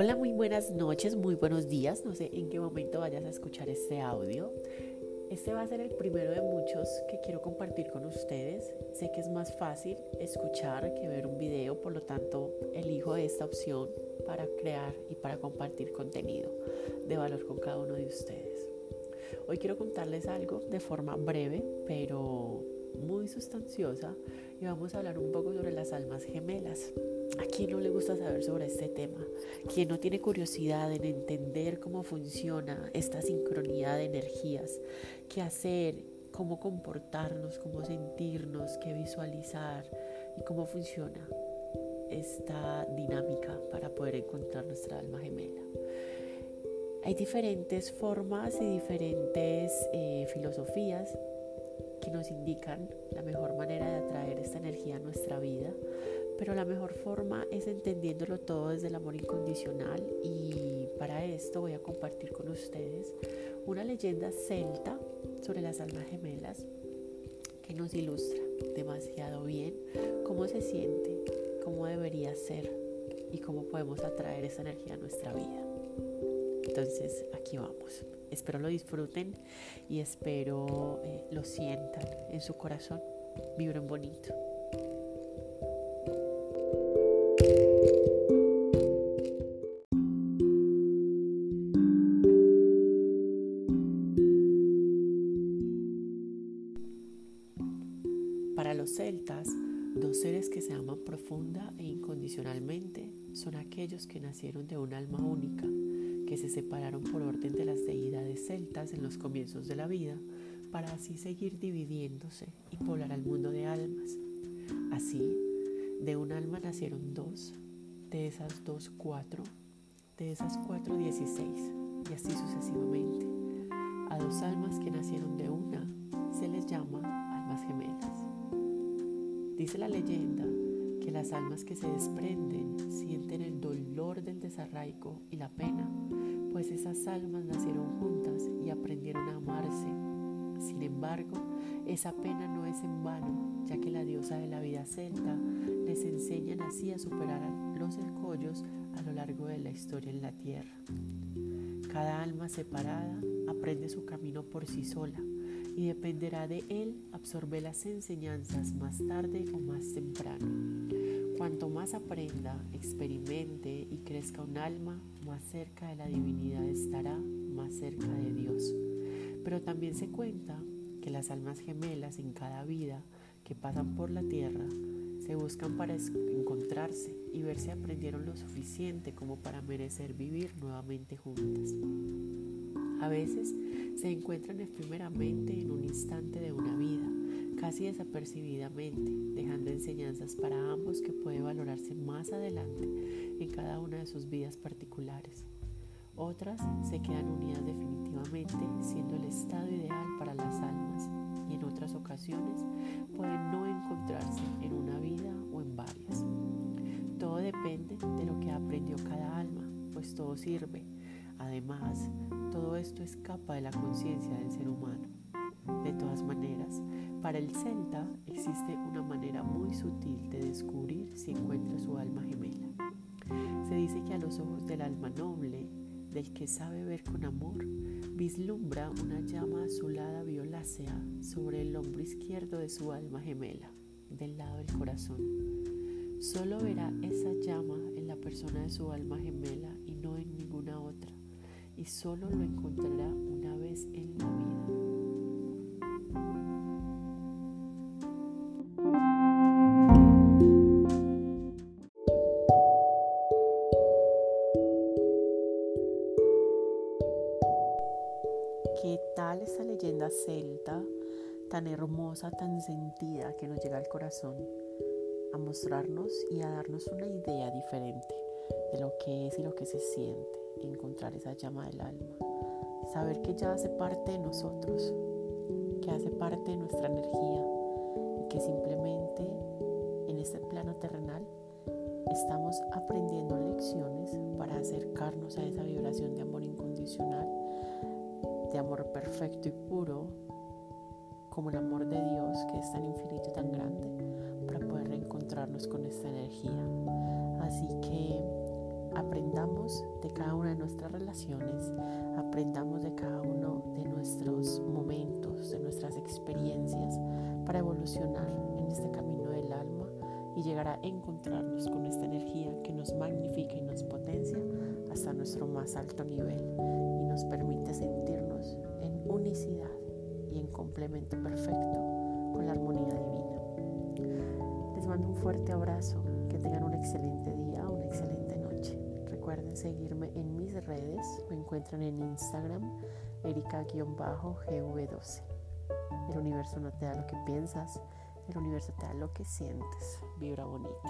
Hola, muy buenas noches, muy buenos días. No sé en qué momento vayas a escuchar este audio. Este va a ser el primero de muchos que quiero compartir con ustedes. Sé que es más fácil escuchar que ver un video, por lo tanto elijo esta opción para crear y para compartir contenido de valor con cada uno de ustedes. Hoy quiero contarles algo de forma breve, pero muy sustanciosa y vamos a hablar un poco sobre las almas gemelas. ¿A quién no le gusta saber sobre este tema? ¿Quién no tiene curiosidad en entender cómo funciona esta sincronía de energías? ¿Qué hacer? ¿Cómo comportarnos? ¿Cómo sentirnos? ¿Qué visualizar? ¿Y cómo funciona esta dinámica para poder encontrar nuestra alma gemela? Hay diferentes formas y diferentes eh, filosofías que nos indican la mejor manera de atraer esta energía a nuestra vida pero la mejor forma es entendiéndolo todo desde el amor incondicional y para esto voy a compartir con ustedes una leyenda celta sobre las almas gemelas que nos ilustra demasiado bien cómo se siente, cómo debería ser y cómo podemos atraer esa energía a nuestra vida. Entonces aquí vamos. Espero lo disfruten y espero eh, lo sientan en su corazón. Vibren bonito. Celtas, dos seres que se aman profunda e incondicionalmente son aquellos que nacieron de un alma única, que se separaron por orden de las deidades celtas en los comienzos de la vida, para así seguir dividiéndose y poblar al mundo de almas. Así, de un alma nacieron dos, de esas dos cuatro, de esas cuatro dieciséis, y así sucesivamente. A dos almas que nacieron de una Dice la leyenda que las almas que se desprenden sienten el dolor del desarraigo y la pena, pues esas almas nacieron juntas y aprendieron a amarse. Sin embargo, esa pena no es en vano, ya que la diosa de la vida celta les enseña así a superar los escollos a lo largo de la historia en la tierra. Cada alma separada aprende su camino por sí sola y dependerá de él absorber las enseñanzas más tarde o más temprano. Cuanto más aprenda, experimente y crezca un alma, más cerca de la divinidad estará, más cerca de Dios. Pero también se cuenta que las almas gemelas en cada vida que pasan por la tierra se buscan para encontrarse y ver si aprendieron lo suficiente como para merecer vivir nuevamente juntas. A veces se encuentran efímeramente en un instante de una vida, casi desapercibidamente, dejando enseñanzas para ambos que puede valorarse más adelante en cada una de sus vidas particulares. Otras se quedan unidas definitivamente, siendo el estado ideal para las almas, y en otras ocasiones pueden no encontrarse en una vida o en varias. Todo depende de lo que aprendió cada alma, pues todo sirve. Además, todo esto escapa de la conciencia del ser humano. De todas maneras, para el celta existe una manera muy sutil de descubrir si encuentra su alma gemela. Se dice que a los ojos del alma noble, del que sabe ver con amor, vislumbra una llama azulada violácea sobre el hombro izquierdo de su alma gemela, del lado del corazón. Solo verá esa llama en la persona de su alma gemela y no en ninguna otra y solo lo encontrará una vez en la vida. ¿Qué tal esta leyenda celta tan hermosa, tan sentida que nos llega al corazón a mostrarnos y a darnos una idea diferente de lo que es y lo que se siente? encontrar esa llama del alma, saber que ya hace parte de nosotros, que hace parte de nuestra energía y que simplemente en este plano terrenal estamos aprendiendo lecciones para acercarnos a esa vibración de amor incondicional, de amor perfecto y puro, como el amor de Dios que es tan infinito y tan grande, para poder reencontrarnos con esta energía. Así que aprendamos de cada una de nuestras relaciones, aprendamos de cada uno de nuestros momentos, de nuestras experiencias para evolucionar en este camino del alma y llegar a encontrarnos con esta energía que nos magnifica y nos potencia hasta nuestro más alto nivel y nos permite sentirnos en unicidad y en complemento perfecto con la armonía divina. Les mando un fuerte abrazo, que tengan un excelente día, una excelente. Recuerden seguirme en mis redes, me encuentran en Instagram, erika-gv12. El universo no te da lo que piensas, el universo te da lo que sientes. Vibra bonito.